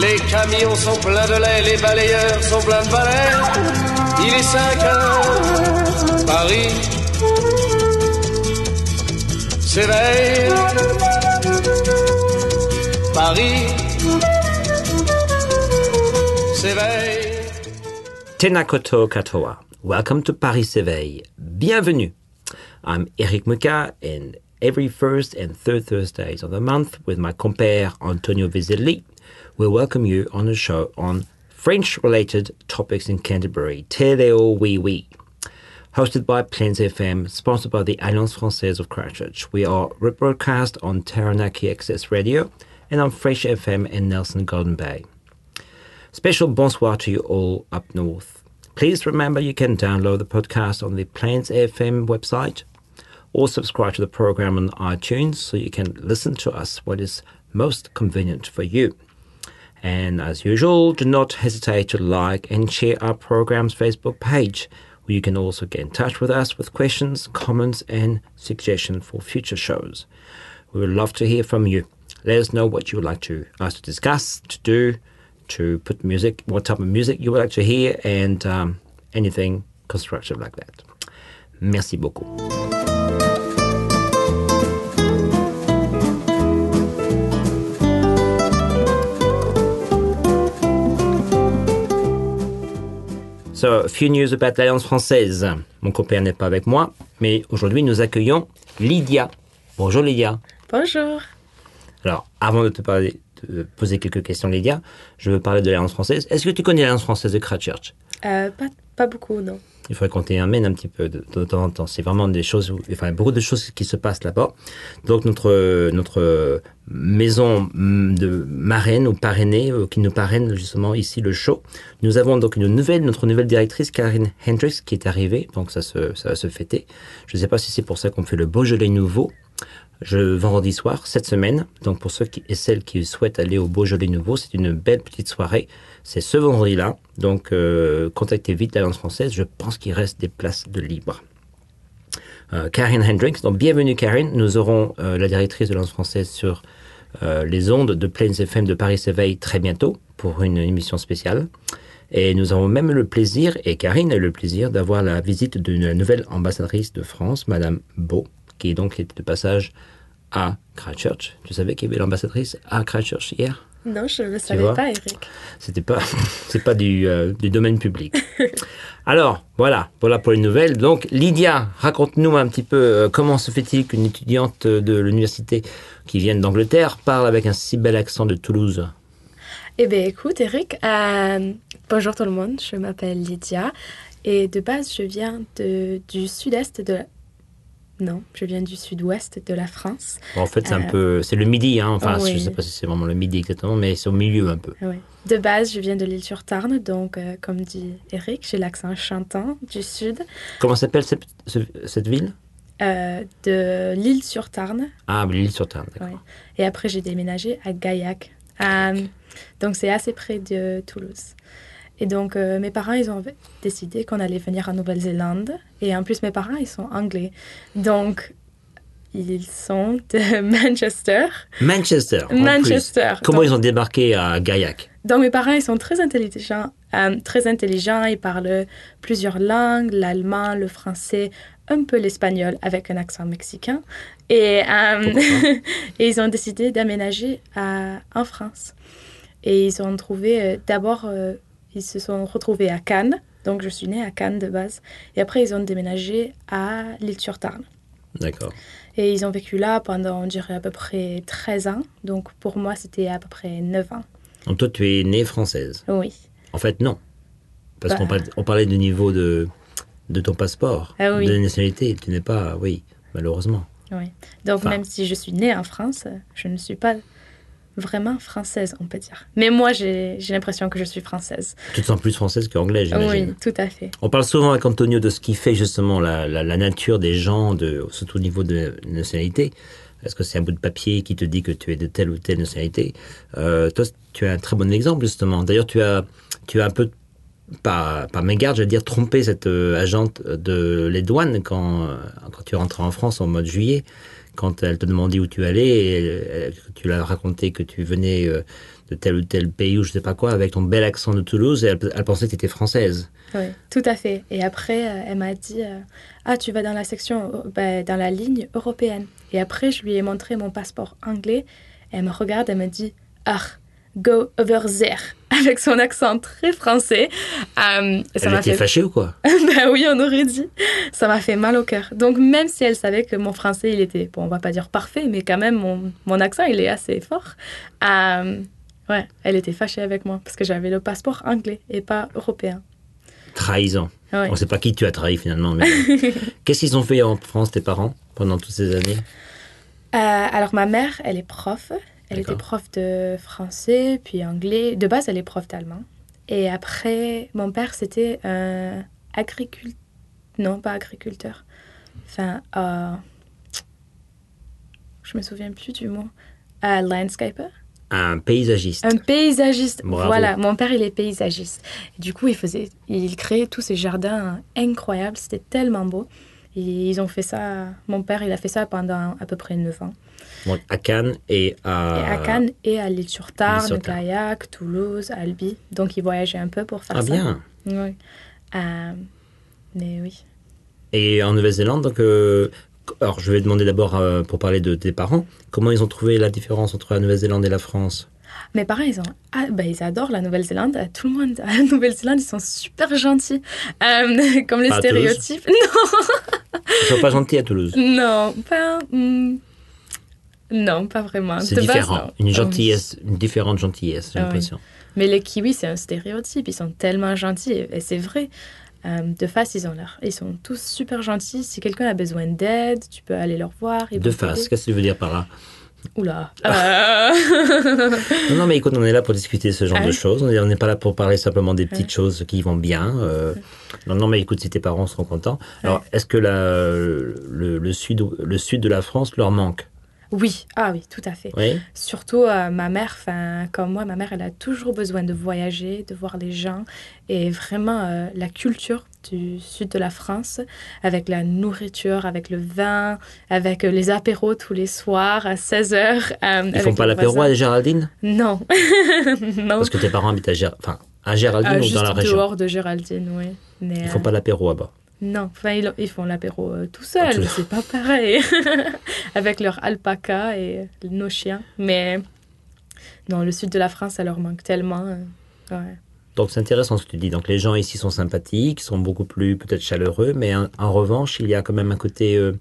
Les camions sont pleins de lait, les balayeurs sont pleins de balais. Il est 5 heures, Paris s'éveille. Paris s'éveille. Tenakoto Katoa. Welcome to Paris s'éveille. Bienvenue. I'm Eric Muka, and every first and third Thursdays of the month, with my compere Antonio Vizelli, we'll welcome you on the show on French-related topics in Canterbury, Teleo Oui Oui. Hosted by Plains FM, sponsored by the Alliance Française of Christchurch. We are rebroadcast on Taranaki Access Radio and on Fresh FM in Nelson Golden Bay. Special bonsoir to you all up north. Please remember you can download the podcast on the Plains FM website or subscribe to the program on iTunes so you can listen to us what is most convenient for you. And as usual, do not hesitate to like and share our program's Facebook page, where you can also get in touch with us with questions, comments, and suggestions for future shows. We would love to hear from you. Let us know what you would like to us to discuss, to do, to put music, what type of music you would like to hear, and um, anything constructive like that. Merci beaucoup. So, a few news about l'Alliance française. Mon compère n'est pas avec moi, mais aujourd'hui nous accueillons Lydia. Bonjour Lydia. Bonjour. Alors, avant de te parler, de poser quelques questions Lydia, je veux parler de l'Alliance française. Est-ce que tu connais l'Alliance française de Christchurch? Euh, pas, pas beaucoup, non. Il faudrait qu'on t'y amène un petit peu de, temps en temps. C'est vraiment des choses, enfin beaucoup de choses qui se passent là-bas. Donc notre notre maison mm, de marraine ou parrainée euh, qui nous parraine justement ici le show. Nous avons donc une nouvelle, notre nouvelle directrice Karine Hendricks qui est arrivée. Donc ça se ça va se fêter. Je ne sais pas si c'est pour ça qu'on fait le Beaujolais nouveau. Je vendredi soir cette semaine. Donc pour ceux et celles qui souhaitent aller au Beaujolais nouveau, c'est une belle petite soirée. C'est ce vendredi-là. Donc euh, contactez vite l'Alliance française. Je pense qu'il reste des places de libre. Euh, Karine Hendricks. Donc bienvenue Karine. Nous aurons euh, la directrice de l'Alliance française sur euh, les ondes de Plains FM de Paris s'éveille très bientôt pour une émission spéciale. Et nous avons même le plaisir, et Karine a le plaisir, d'avoir la visite d'une nouvelle ambassadrice de France, Madame Beau, qui est donc de passage à Christchurch. Tu savais qu'il y avait l'ambassadrice à Christchurch hier? Non, je ne le savais pas, Eric. C'était pas, c'est pas du, euh, du domaine public. Alors, voilà, voilà pour les nouvelles. Donc, Lydia, raconte-nous un petit peu euh, comment se fait-il qu'une étudiante de l'université qui vient d'Angleterre parle avec un si bel accent de Toulouse? Eh bien, écoute, Eric, euh, bonjour tout le monde, je m'appelle Lydia et de base, je viens de, du sud-est de... Non, je viens du sud-ouest de la France. Bon, En fait, c'est un Euh, peu, c'est le midi, hein. Enfin, oui. je sais pas si c'est vraiment le midi exactement, mais c'est au milieu un peu. De base, je viens de l'île sur Tarn, donc euh, comme dit Eric, j'ai l'accent chantant du sud, Comment s'appelle cette, ce- cette ville? Euh, de l'île sur Tarn. Ah, l'île sur Tarn, d'accord. Ouais. Et après, j'ai déménagé à Gaillac. Euh, donc, c'est assez près de Toulouse. Et donc, euh, mes parents, ils ont décidé qu'on allait venir en Nouvelle-Zélande. Et en plus, mes parents, ils sont anglais. Donc, ils sont de Manchester. Manchester. en Manchester. plus. Comment Donc- ils ont débarqué à Gaillac? Donc, mes parents, ils sont très intelligents. euh, très intelligents. Ils parlent plusieurs langues, l'allemand, le français, un peu l'espagnol avec un accent mexicain. Et, euh, et ils ont décidé d'aménager en France. Et ils ont trouvé, euh, d'abord, euh, ils se sont retrouvés à Cannes. Donc, je suis née à Cannes de base. Et après, ils ont déménagé à l'île-sur-Tarn. D'accord. Et ils ont vécu là pendant, on dirait, à peu près 13 ans. Donc, pour moi, c'était à peu près 9 ans. Donc toi, tu es née française. Oui. En fait, non. Parce Bah. qu'on parlait, on parlait du niveau de, de ton passeport, Ah oui. de la nationalité. Tu n'es pas, oui, malheureusement. Oui. Donc, Enfin. même si je suis née en France, je ne suis pas vraiment française, on peut dire. Mais moi, j'ai l'impression que je suis française. Tu te sens plus française qu'anglaise, j'imagine. Oui, tout à fait. On parle souvent avec Antonio de ce qui fait justement la, la- la nature des gens, de, surtout au niveau de nationalité. Est-ce que c'est un bout de papier qui te dit que tu es de telle ou telle nationalité? Euh, Toi, tu as un très bon exemple justement. D'ailleurs, tu as, tu as un peu, par, par mégarde, je veux dire, trompé cette euh, agente de les douanes quand, quand tu rentrais en France en mois de juillet, quand elle te demandait où tu allais, tu l'as raconté que tu venais euh, de tel ou tel pays ou je sais pas quoi, avec ton bel accent de Toulouse, et elle, pensait que tu étais française. Oui, tout à fait. Et après, euh, elle m'a dit euh, Ah, tu vas dans la section, ben, dans la ligne européenne. Et après, je lui ai montré mon passeport anglais. Elle me regarde, elle me dit Ah, go over there. Avec son accent très français. Euh, ça Elle était fait. fâchée ou quoi? Ben oui, on aurait dit. Ça m'a fait mal au cœur. Donc, même si elle savait que mon français, il était, bon, on va pas dire parfait, mais quand même, mon, mon accent, il est assez fort. Euh, ouais, elle était fâchée avec moi parce que j'avais le passeport anglais et pas européen. Trahison. Ouais. On ne sait pas qui tu as trahi finalement. Mais... Qu'est-ce qu'ils ont fait en France, tes parents, pendant toutes ces années? Euh, alors, ma mère, elle est prof. Elle était prof de français, puis anglais. De base, elle est prof d'allemand. Et après, mon père, c'était un agriculteur. Non, pas agriculteur. Enfin, euh... je me souviens plus du mot. Un landscaper. Un paysagiste. Un paysagiste. Bravo. Voilà, mon père, il est paysagiste. Et du coup, il faisait, il créait tous ces jardins incroyables. C'était tellement beau. Et ils ont fait ça. Mon père, il a fait ça pendant à peu près 9 ans. Donc, à Cannes et à... Et à Cannes et à l'île sur Tarn. Gaillac, Toulouse, Albi. Donc, il voyageait un peu pour faire Ah ça. bien. Oui. Euh, mais oui. Et en Nouvelle-Zélande, donc... euh, Alors, je vais demander d'abord, euh, pour parler de tes parents, comment ils ont trouvé la différence entre la Nouvelle-Zélande et la France? Mes parents, ils, ont, ah, bah, ils adorent la Nouvelle-Zélande. Tout le monde à la Nouvelle-Zélande, ils sont super gentils. Euh, comme les Pas stéréotypes. Ils sont pas gentils à Toulouse. Non, pas. hmm, Non, pas vraiment. C'est De base, différent. non. Une Ah oui. gentillesse, une différente gentillesse, j'ai Ah oui. l'impression. Mais les Kiwis, c'est un stéréotype. Ils sont tellement gentils. Et c'est vrai. Euh, de face, ils ont l'air. Ils sont tous super gentils. Si quelqu'un a besoin d'aide, tu peux aller leur voir. ils De vont face, t'aider. qu'est-ce que tu veux dire par là? Oula. Euh, Non, non, mais écoute, on est là pour discuter ce genre Ah de oui. choses. On est- on n'est pas là pour parler simplement des petites choses qui vont bien. euh. Non, non, mais écoute, si tes parents seront contents. Alors, est-ce que la, le, le sud, le sud de la France leur manque? Oui, ah oui, tout à fait. Oui. Surtout euh, ma mère, enfin comme moi, ma mère, elle a toujours besoin de voyager, de voir les gens et vraiment euh, la culture du sud de la France, avec la nourriture, avec le vin, avec euh, les apéros tous les soirs à 16h. Ils font pas l'apéro à Géraldine? Non. non. Parce que tes parents habitent à, Gér- enfin, à Géraldine Ah, ou juste dans la région? dehors de Géraldine, oui. Mais, Ils font euh, pas l'apéro là-bas. Non, enfin, ils, ils font l'apéro euh, tout tout seuls, seul. c'est pas pareil. Avec leur alpaca et nos chiens. Mais dans le sud de la France, ça leur manque tellement. euh, ouais. Donc c'est intéressant ce que tu dis. Donc les gens ici sont sympathiques, sont beaucoup plus peut-être chaleureux, mais en, en revanche, il y a quand même un côté euh,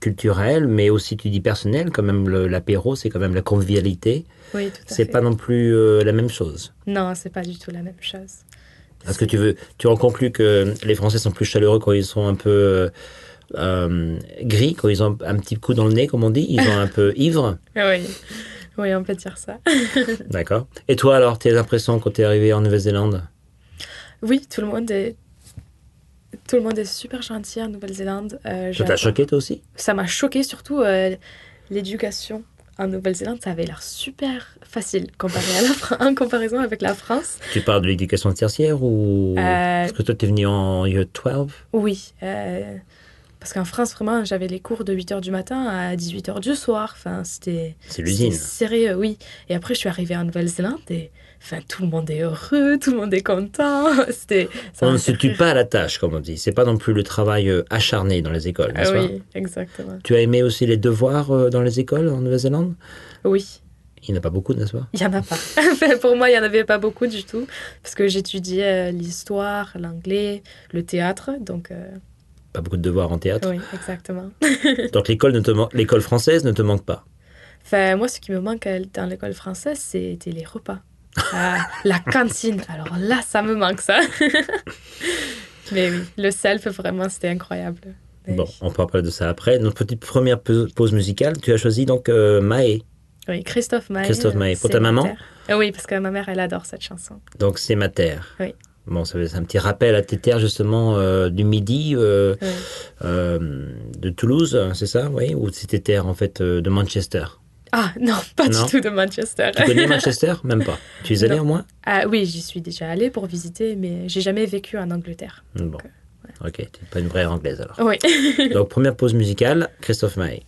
culturel, mais aussi tu dis personnel. Quand même l'apéro, c'est quand même la convivialité. Oui, tout à C'est fait. pas non plus euh, la même chose. Non, c'est pas du tout la même chose. Est-ce que tu veux, tu en conclus que les Français sont plus chaleureux quand ils sont un peu euh, euh, gris, quand ils ont un petit coup dans le nez, comme on dit, ils sont un peu ivres, Oui. oui, on peut dire ça. d'accord. Et toi alors, tes impressions quand tu es arrivé en Nouvelle-Zélande? Oui, tout le monde est. Tout le monde est super gentil en Nouvelle-Zélande. Euh, Ça t'a choqué toi aussi? Ça m'a choqué, surtout euh, l'éducation en Nouvelle-Zélande. Ça avait l'air super facile comparé à la Fran- en comparaison avec la France. Tu parles de l'éducation tertiaire ou Euh, Parce que toi, tu es venu en year 12 Oui. euh, parce qu'en France, vraiment, j'avais les cours de 8h du matin à 18h du soir. Enfin, c'était. C'est l'usine. Sérieux, oui. Et après, je suis arrivée en Nouvelle-Zélande et. Enfin, tout le monde est heureux, tout le monde est content. C'était. On ne se tue pas à la tâche, comme on dit. C'est pas non plus le travail euh, acharné dans les écoles, Ah n'est-ce pas oui, exactement. Tu as aimé aussi les devoirs euh, dans les écoles en Nouvelle-Zélande Oui. Il n'y en a pas beaucoup, n'est-ce pas Il n'y en a pas. Pour moi, il n'y en avait pas beaucoup du tout. Parce que j'étudiais euh, l'histoire, l'anglais, le théâtre. Donc, euh, Pas beaucoup de devoirs en théâtre. oui, exactement. Donc l'école ne te man- l'école française ne te manque pas? Enfin, moi, ce qui me manque euh, dans l'école française, c'était les repas. Ah, la cantine. Alors là, ça me manque, ça. Mais oui, le self, vraiment, c'était incroyable. Mais Bon, on pourra parler de ça après. Notre petite première pause musicale, tu as choisi donc euh, Mae. Oui, Christophe Maé. Christophe Maé. euh, Pour ta ma maman. Ah Oui, parce que ma mère, elle adore cette chanson. Donc c'est ma terre. Oui. Bon, ça c'est un petit rappel à tes terres justement euh, du Midi, euh, euh, de Toulouse, c'est ça, oui Ou c'est tes terres en fait euh, de Manchester? Ah non, pas Non. du tout de Manchester. Tu connais Manchester? Même pas. Tu y es allé au moins? Ah oui, j'y suis déjà allée pour visiter, mais j'ai jamais vécu en Angleterre. Bon. Ok, tu n'es pas une vraie anglaise alors. Oui. Donc première pause musicale, Christophe Maé.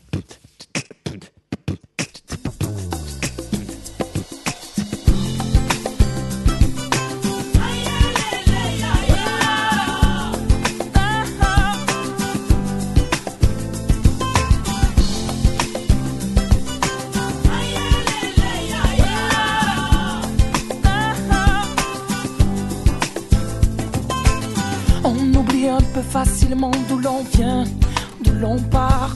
On oublie un peu facilement d'où l'on vient, d'où l'on part.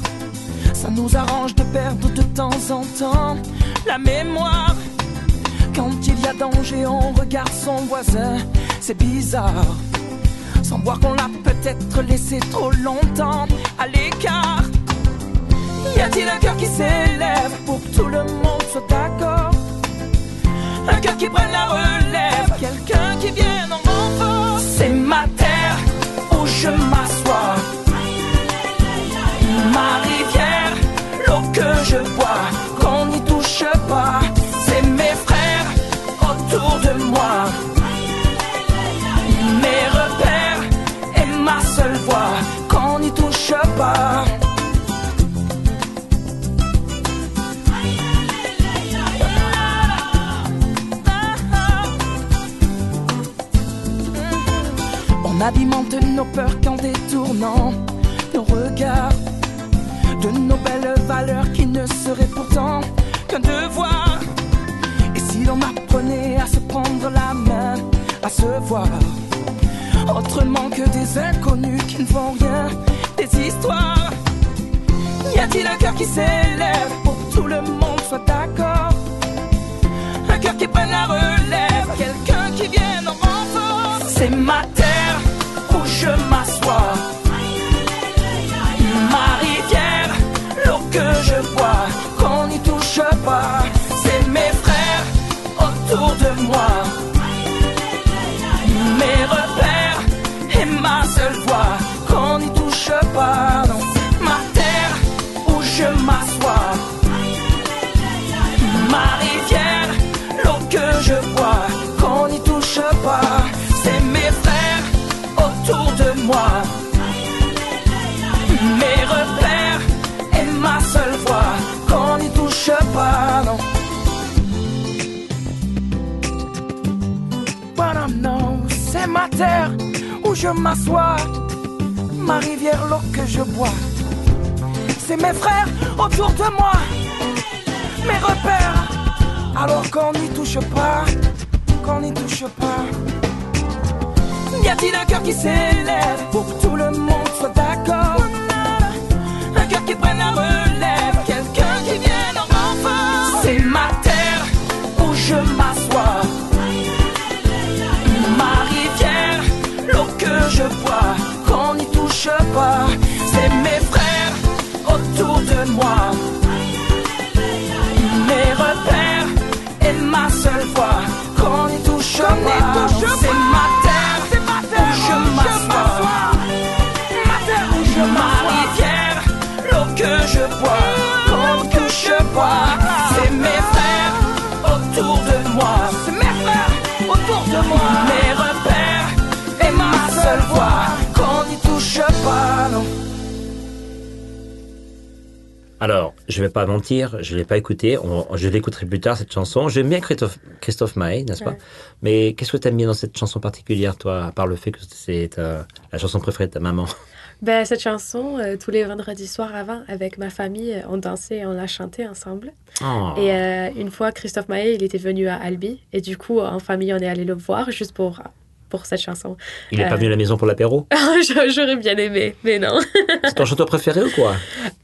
Ça nous arrange de perdre de temps en temps la mémoire. Quand il y a danger, on regarde son voisin, c'est bizarre. Sans voir qu'on l'a peut-être laissé trop longtemps à l'écart. Y a-t-il un cœur qui s'élève pour que tout le monde soit d'accord? Un cœur qui prenne la relève, quelqu'un qui vienne en je m'assois. Ma rivière, l'eau que je bois, qu'on n'y touche pas. C'est mes frères autour de moi. On alimente nos peurs qu'en détournant nos regards de nos belles valeurs qui ne seraient pourtant qu'un devoir. Et si l'on apprenait à se prendre la main, à se voir autrement que des inconnus qui ne font rien, des histoires. Y a-t-il un cœur qui s'élève pour que tout le monde soit d'accord? Un cœur qui prenne la relève, quelqu'un qui vienne en renfort. C'est ma terre où où je m'assois. Ma rivière, l'eau que je bois. C'est mes frères autour de moi mes repères. Alors qu'on n'y touche pas, qu'on n'y touche pas. Y a-t-il un cœur qui s'élève? Mes repères et ma seule voix Alors, je vais pas mentir, je l'ai pas écouté. On- je l'écouterai plus tard cette chanson. J'aime bien Christophe, Christophe Maé, n'est-ce pas? Mais qu'est-ce que tu aimes bien dans cette chanson particulière, toi, à part le fait que c'est ta- la chanson préférée de ta maman? Ben, cette chanson, euh, tous les vendredis soirs avant, avec ma famille, euh, on dansait et on l'a chantée ensemble. Oh. Et euh, une fois, Christophe Maé, il était venu à Albi. Et du coup, en famille, on est allé le voir juste pour, pour cette chanson. Il est pas euh, venu à la maison pour l'apéro? J'aurais bien aimé, mais non. C'est ton chanteur préféré ou quoi?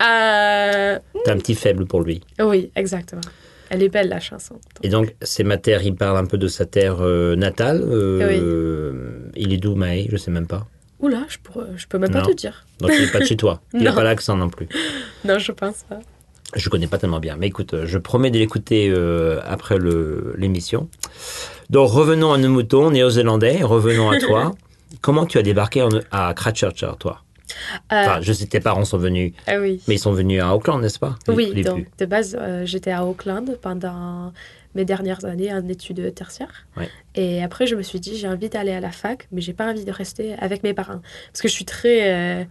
Euh, T'as un petit faible pour lui. oui, exactement. Elle est belle, la chanson. Et donc, c'est ma terre, il parle un peu de sa terre euh, natale. euh, Il est d'où, Maé Je sais même pas. Oula, je, pourrais, je peux même pas te dire. Donc, il est pas de chez toi. Il n'a pas l'accent non plus. Non, je pense pas. Je connais pas tellement bien, mais écoute, je promets de l'écouter euh, après l'émission. Donc revenons à nos moutons néo-zélandais, revenons à toi. Comment tu as débarqué en- à Christchurch, toi? Euh, Enfin, je sais, tes parents sont venus, ah oui. mais ils sont venus à Auckland, n'est-ce pas? Oui, donc de base, euh, j'étais à Auckland pendant mes dernières années en études tertiaires. Ouais. Et après, je me suis dit, j'ai envie d'aller à la fac, mais j'ai pas envie de rester avec mes parents. Parce que je suis très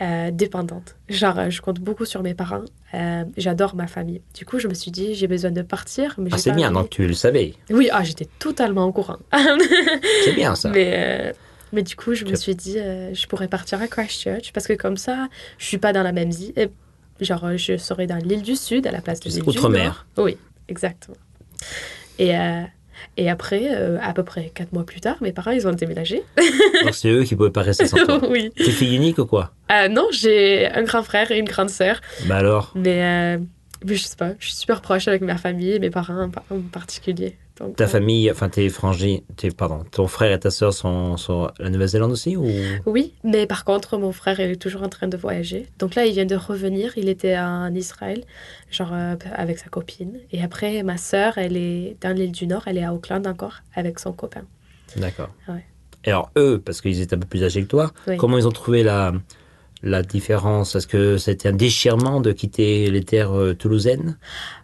euh, dépendante. Genre, euh, je compte beaucoup sur mes parents. Euh, J'adore ma famille. Du coup, je me suis dit, j'ai besoin de partir. Mais Ah, c'est bien, envie- donc tu le savais. Oui, ah, j'étais totalement au courant. C'est bien ça. Mais, euh, mais du coup, je me suis dit, je pourrais partir à Christchurch parce que comme ça, je suis pas dans la même. Et, Genre, je serais dans l'île du Sud à la place de l'île du outre-mer. Nord. Oui, exactement. Et, et après, euh, à peu près quatre mois plus tard, mes parents, ils ont déménagé. Donc c'est eux qui pouvaient pas rester sans toi. oui. T'es fille unique ou quoi? Euh, non, j'ai un grand frère et une grande sœur. Bah alors? Mais, euh, mais je sais pas, je suis super proche avec ma famille mes parents en par- en particulier. Donc, Ta euh, famille, enfin tes frangins, tes, pardon, ton frère et ta sœur sont sont à la Nouvelle-Zélande aussi ou? Oui, mais par contre, mon frère, il est toujours en train de voyager. Donc là, il vient de revenir. Il était en Israël, genre euh, avec sa copine. Et après, ma sœur, elle est dans l'île du Nord. Elle est à Auckland encore avec son copain. D'accord. Ouais. Et alors eux, parce qu'ils étaient un peu plus âgés que toi, Oui. comment ils ont trouvé la la différence? Est-ce que c'était un déchirement de quitter les terres euh, toulousaines?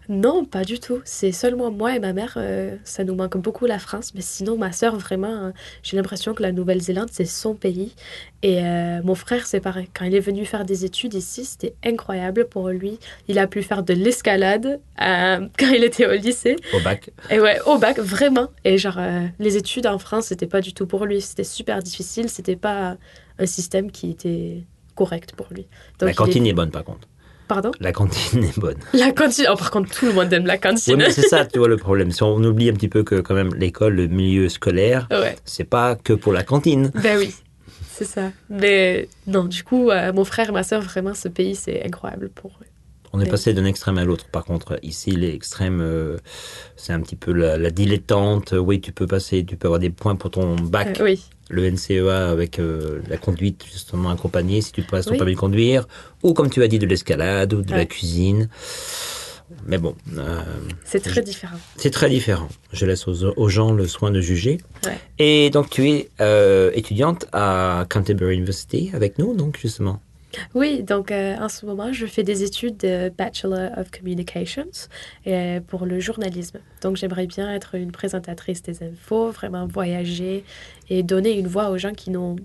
Non, pas du tout. C'est seulement moi et ma mère. euh, ça nous manque beaucoup la France. Mais sinon, ma sœur, vraiment, euh, j'ai l'impression que la Nouvelle-Zélande, c'est son pays. Et euh, mon frère, c'est pareil. Quand il est venu faire des études ici, c'était incroyable pour lui. Il a pu faire de l'escalade euh, quand il était au lycée. au bac Et ouais, au bac, vraiment. Et genre, euh, les études en France, c'était pas du tout pour lui. C'était super difficile. C'était pas un système qui était correct pour lui. Donc, La il cantine est- est bonne par contre. Pardon? La cantine est bonne. La cantine. Oh, par contre, tout le monde aime la Oui, cantine. mais c'est ça, tu vois le problème. Si on oublie un petit peu que quand même l'école, le milieu scolaire, ouais. c'est pas que pour la cantine. Ben oui, c'est ça. Mais non, du coup, euh, mon frère ma soeur, vraiment, ce pays, c'est incroyable pour eux. On est passé d'un extrême à l'autre. Par contre, ici, l'extrême, euh, c'est un petit peu la, la dilettante. Oui, tu peux passer, tu peux avoir des points pour ton bac, Euh, oui, le NCEA avec euh, la conduite justement accompagnée, si tu passes ton Oui. permis de conduire, ou comme tu as dit, de l'escalade ou de la cuisine. Mais bon, euh, c'est très différent. c'est très différent. Je laisse aux, aux gens le soin de juger. Ouais. Et donc, tu es euh, étudiante à Canterbury University avec nous, donc justement. Oui, donc euh, en ce moment, je fais des études de Bachelor of Communications euh, pour le journalisme. Donc j'aimerais bien être une présentatrice des infos, vraiment voyager et donner une voix aux gens qui n'ont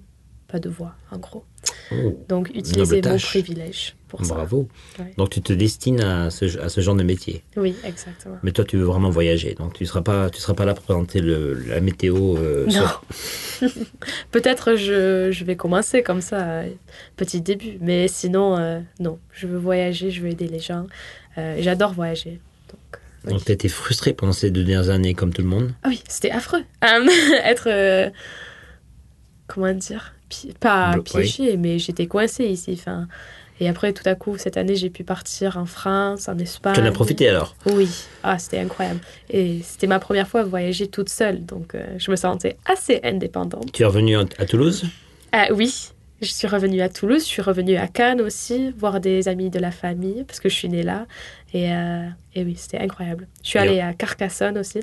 pas de voix, en gros. Oh, Donc utiliser mon privilège pour ça. bravo. Ouais. Donc, tu te destines à ce, à ce genre de métier. Oui, exactement. Mais toi, tu veux vraiment voyager, donc tu seras pas, tu seras pas là pour présenter le, la météo. euh, Non. sur- Peut-être je, je vais commencer comme ça, euh, petit début. Mais sinon, euh, non. Je veux voyager, je veux aider les gens. Euh, J'adore voyager. Donc, oui. Donc, tu été frustré pendant ces deux dernières années, comme tout le monde. Ah oui, c'était affreux. Être. comment dire Pas piégé, mais j'étais coincée ici. Enfin, et après, tout à coup, cette année, j'ai pu partir en France, en Espagne. Tu en as profité alors? Oui, ah, c'était incroyable. Et c'était ma première fois à voyager toute seule, donc euh, je me sentais assez indépendante. Tu es revenu en- à Toulouse? Ah oui, je suis revenue à Toulouse, je suis revenue à Cannes aussi, voir des amis de la famille, parce que je suis née là. Et, euh, et oui, c'était incroyable. Je suis Et allée à Carcassonne aussi.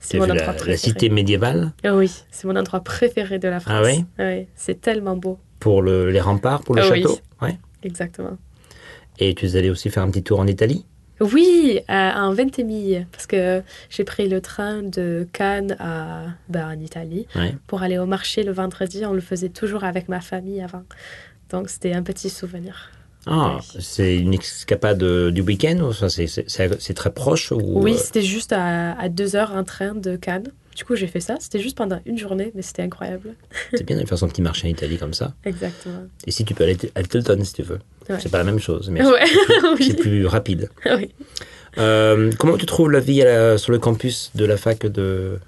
C'est mon endroit la, préféré. la cité médiévale? Ah oui, c'est mon endroit préféré de la France. Ah oui Oui, c'est tellement beau. pour le- les remparts, pour le Ah oui. château? Ouais. Exactement. Et tu es allé aussi faire un petit tour en Italie? Oui, en Ventimille, parce que j'ai pris le train de Cannes à, ben, en Italie Ouais. pour aller au marché le vendredi. On le faisait toujours avec ma famille avant. Donc c'était un petit souvenir. Ah, Oui. c'est une escapade euh, du week-end c'est, très proche ou, Oui, euh, c'était juste à, à deux heures en train de Cannes. Du coup, j'ai fait ça. C'était juste pendant une journée, mais c'était incroyable. c'est bien de faire son petit marché en Italie comme ça. Exactement. Et si tu peux aller à Littleton si tu veux. Ouais. C'est pas la même chose, mais Ouais, c'est oui. plus rapide. oui. Euh, comment tu trouves la vie à la- sur le campus de la fac de...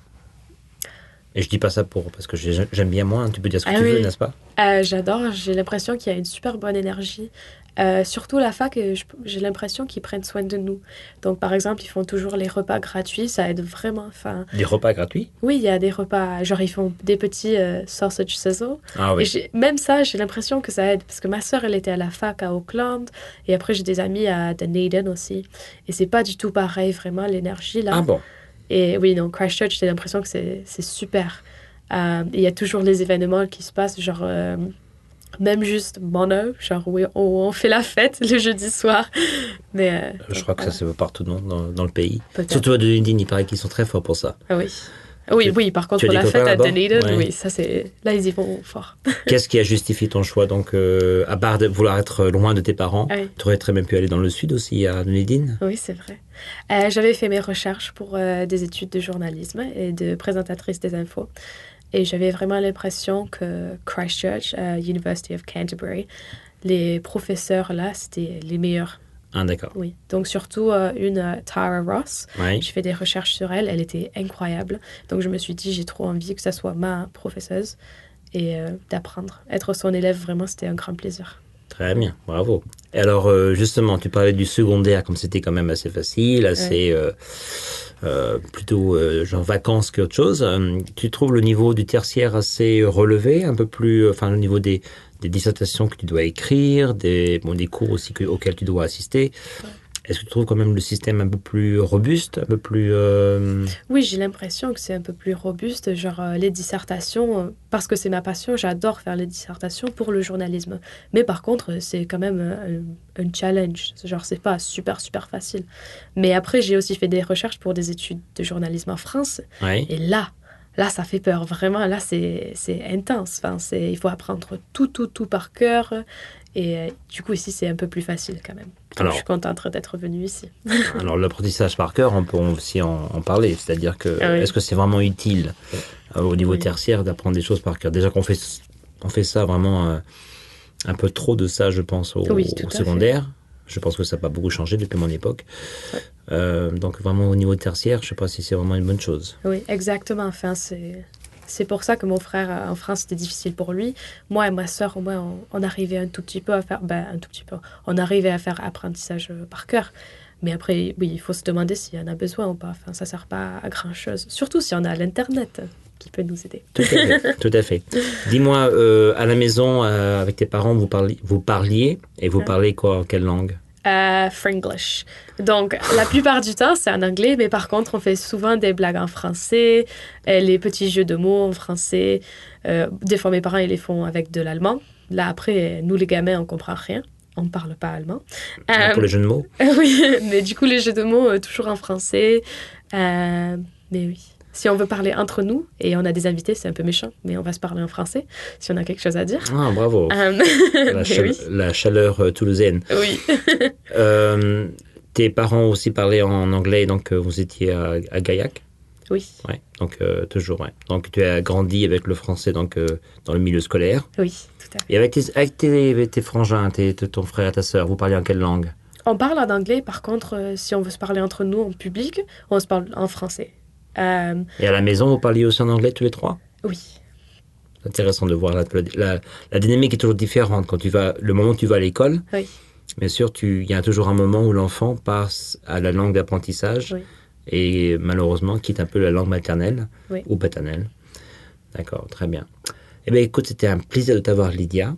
Et je dis pas ça pour parce que j'ai- j'aime bien moi, hein, tu peux dire ce que Ah tu veux, n'est-ce pas? Euh, J'adore. J'ai l'impression qu'il y a une super bonne énergie. Euh, surtout la fac, euh, j'ai l'impression qu'ils prennent soin de nous. Donc, par exemple, ils font toujours les repas gratuits. Ça aide vraiment. Enfin, Des repas gratuits? Oui, il y a des repas. Genre, ils font des petits euh, sausage. Ah oui. même ça, j'ai l'impression que ça aide. Parce que ma soeur, elle était à la fac à Auckland. Et après, j'ai des amis à Dunedin aussi. Et c'est pas du tout pareil, vraiment, l'énergie là. Ah bon? Et oui, donc Christchurch, j'ai l'impression que c'est super. Euh, Il y a toujours les événements qui se passent, genre même juste mono, genre où on, on fait la fête le jeudi soir. Mais euh, Je donc, crois que ça se voit partout dans, dans, dans le pays. Surtout à Dunedin, il paraît qu'ils sont très forts pour ça. Ah oui. Oui, Tu- oui, par contre, pour la fête à Dunedin, Ouais. oui, ça c'est. Là, ils y vont fort. Qu'est-ce qui a justifié ton choix Donc, euh, à part de vouloir être loin de tes parents, Ah oui. tu aurais très bien pu aller dans le sud aussi, à Dunedin? Oui, c'est vrai. Euh, j'avais fait mes recherches pour euh, des études de journalisme et de présentatrice des infos. Et j'avais vraiment l'impression que Christchurch, euh, University of Canterbury, les professeurs là, c'était les meilleurs. Ah, d'accord. Oui. Donc surtout euh, une euh, Tara Ross. Oui. Je fais des recherches sur elle. Elle était incroyable. Donc je me suis dit, j'ai trop envie que ça soit ma professeuse et euh, d'apprendre. Être son élève, vraiment, c'était un grand plaisir. Très bien, bravo. Et alors, justement, tu parlais du secondaire, comme c'était quand même assez facile, assez euh, plutôt euh, genre vacances qu'autre chose. Euh, tu trouves le niveau du tertiaire assez relevé, un peu plus, enfin, le niveau des, des dissertations que tu dois écrire, des, bon, des cours aussi que- auxquels tu dois assister? Est-ce que tu trouves quand même le système un peu plus robuste, un peu plus... euh, Oui, j'ai l'impression que c'est un peu plus robuste, genre euh, les dissertations, euh, parce que c'est ma passion, j'adore faire les dissertations pour le journalisme. Mais par contre, c'est quand même un, un challenge, genre c'est pas super super facile. Mais après, j'ai aussi fait des recherches pour des études de journalisme en France, ouais. et là, là, ça fait peur, vraiment, là, c'est intense. Enfin, il faut apprendre tout, tout, tout par cœur. Et euh, du coup, ici, c'est un peu plus facile quand même. Donc, Alors- je suis contente d'être venue ici. Alors l'apprentissage par cœur, on peut aussi en, en parler. C'est-à-dire que Ah oui. est-ce que c'est vraiment utile euh, au niveau Oui. tertiaire d'apprendre des choses par cœur? Déjà qu'on fait, on fait ça vraiment euh, un peu trop de ça, je pense, au, Oui, au secondaire. Je pense que ça n'a pas beaucoup changé depuis mon époque. Ouais. Donc vraiment au niveau tertiaire, je ne sais pas si c'est vraiment une bonne chose. Oui, exactement. Enfin, c'est c'est pour ça que mon frère euh, en France c'était difficile pour lui. Moi et ma sœur, au moins, on, on arrivait un tout petit peu à faire, ben un tout petit peu, on arrivait à faire apprentissage euh, par cœur. Mais après, oui, il faut se demander s'il y en a besoin ou pas. Enfin, ça sert pas à grand chose. Surtout si on a l'internet qui peut nous aider. Tout à fait. tout à fait. Dis-moi, euh, à la maison, euh, avec tes parents, vous, parliez, vous parliez et vous parlez quoi quelle langue? Euh. Donc, la plupart du temps, c'est en anglais, mais par contre, on fait souvent des blagues en français, euh, les petits jeux de mots en français. Euh, des fois, mes parents, ils les font avec de l'allemand. Là, après, nous, les gamins, on comprend rien. On ne parle pas allemand. Euh, Pour les jeux de mots oui, mais du coup, les jeux de mots, euh, toujours en français. Euh, mais oui. Si on veut parler entre nous, et on a des invités, c'est un peu méchant, mais on va se parler en français, si on a quelque chose à dire. Ah, bravo. Euh, La, mais chale- oui, la chaleur euh, toulousaine. oui. Euh, tes parents aussi parlaient en anglais, donc vous étiez à, à Gaillac? Oui, Ouais, donc euh, toujours, ouais. Donc tu as grandi avec le français donc, euh, dans le milieu scolaire. oui, tout à fait. Et avec tes, avec tes, tes frangins, tes, ton frère et ta sœur, vous parliez en quelle langue? On parle en anglais, par contre, si on veut se parler entre nous en public, on se parle en français. Euh, Et à la maison, vous parliez aussi en anglais tous les trois? Oui, C'est intéressant de voir la, la, la dynamique est toujours différente. Quand tu vas, le moment où tu vas à l'école, oui, bien sûr, il y a toujours un moment où l'enfant passe à la langue d'apprentissage Oui. et malheureusement quitte un peu la langue maternelle Oui. ou paternelle. D'accord, très bien. Eh bien, écoute, c'était un plaisir de t'avoir, Lydia.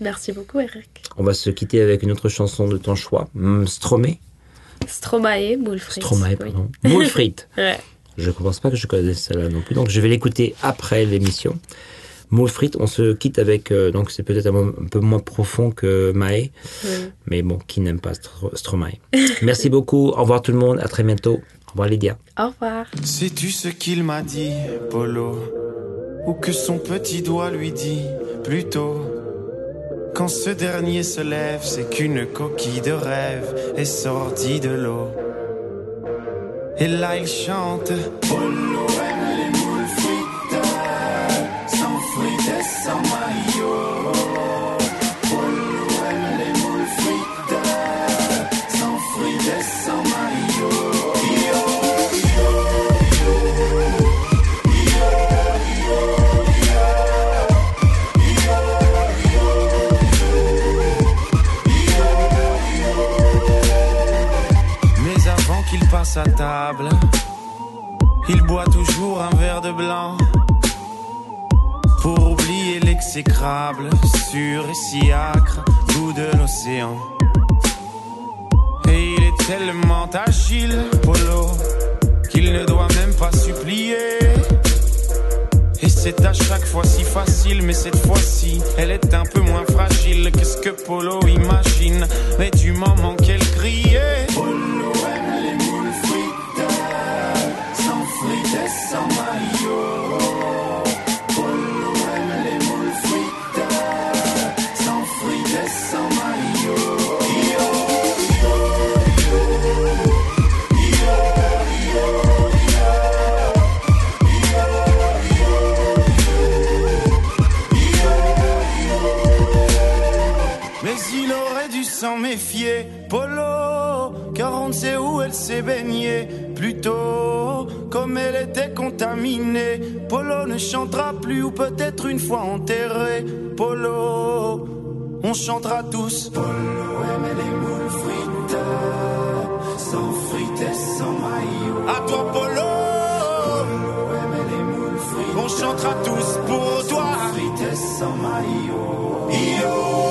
merci beaucoup, Eric. On va se quitter avec une autre chanson de ton choix, mm, Stromae. Frite. Stromae, oui. pardon. Frite. Ouais. Je ne pense pas que je connaisse celle-là non plus, donc je vais l'écouter après l'émission. Moule frite, on se quitte avec, euh, donc c'est peut-être un, peu moins profond que Mae, Oui. mais bon, qui n'aime pas Stro- Stromae. Merci beaucoup, au revoir tout le monde, à très bientôt. Au revoir Lydia. Au revoir. Sais-tu ce qu'il m'a dit, Polo? Ou que son petit doigt lui dit plutôt? Quand ce dernier se lève, c'est qu'une coquille de rêve est sortie de l'eau. Et là il chante table. Il boit toujours un verre de blanc pour oublier l'exécrable, sûr et si acre goût de l'océan. Et il est tellement agile, Polo, qu'il ne doit même pas supplier. Et c'est à chaque fois si facile, mais cette fois-ci, elle est un peu moins fragile que ce que Polo imagine. Mais du moment qu'elle criait, s'est baignée. Plutôt, comme elle était contaminée, Polo ne chantera plus ou peut-être une fois enterré. Polo, on chantera tous. Polo aime les moules frites, sans frites et sans maillot. À toi, Polo, Polo aime les moules frites, on chantera tous pour toi. Frites et sans maillot. Yo.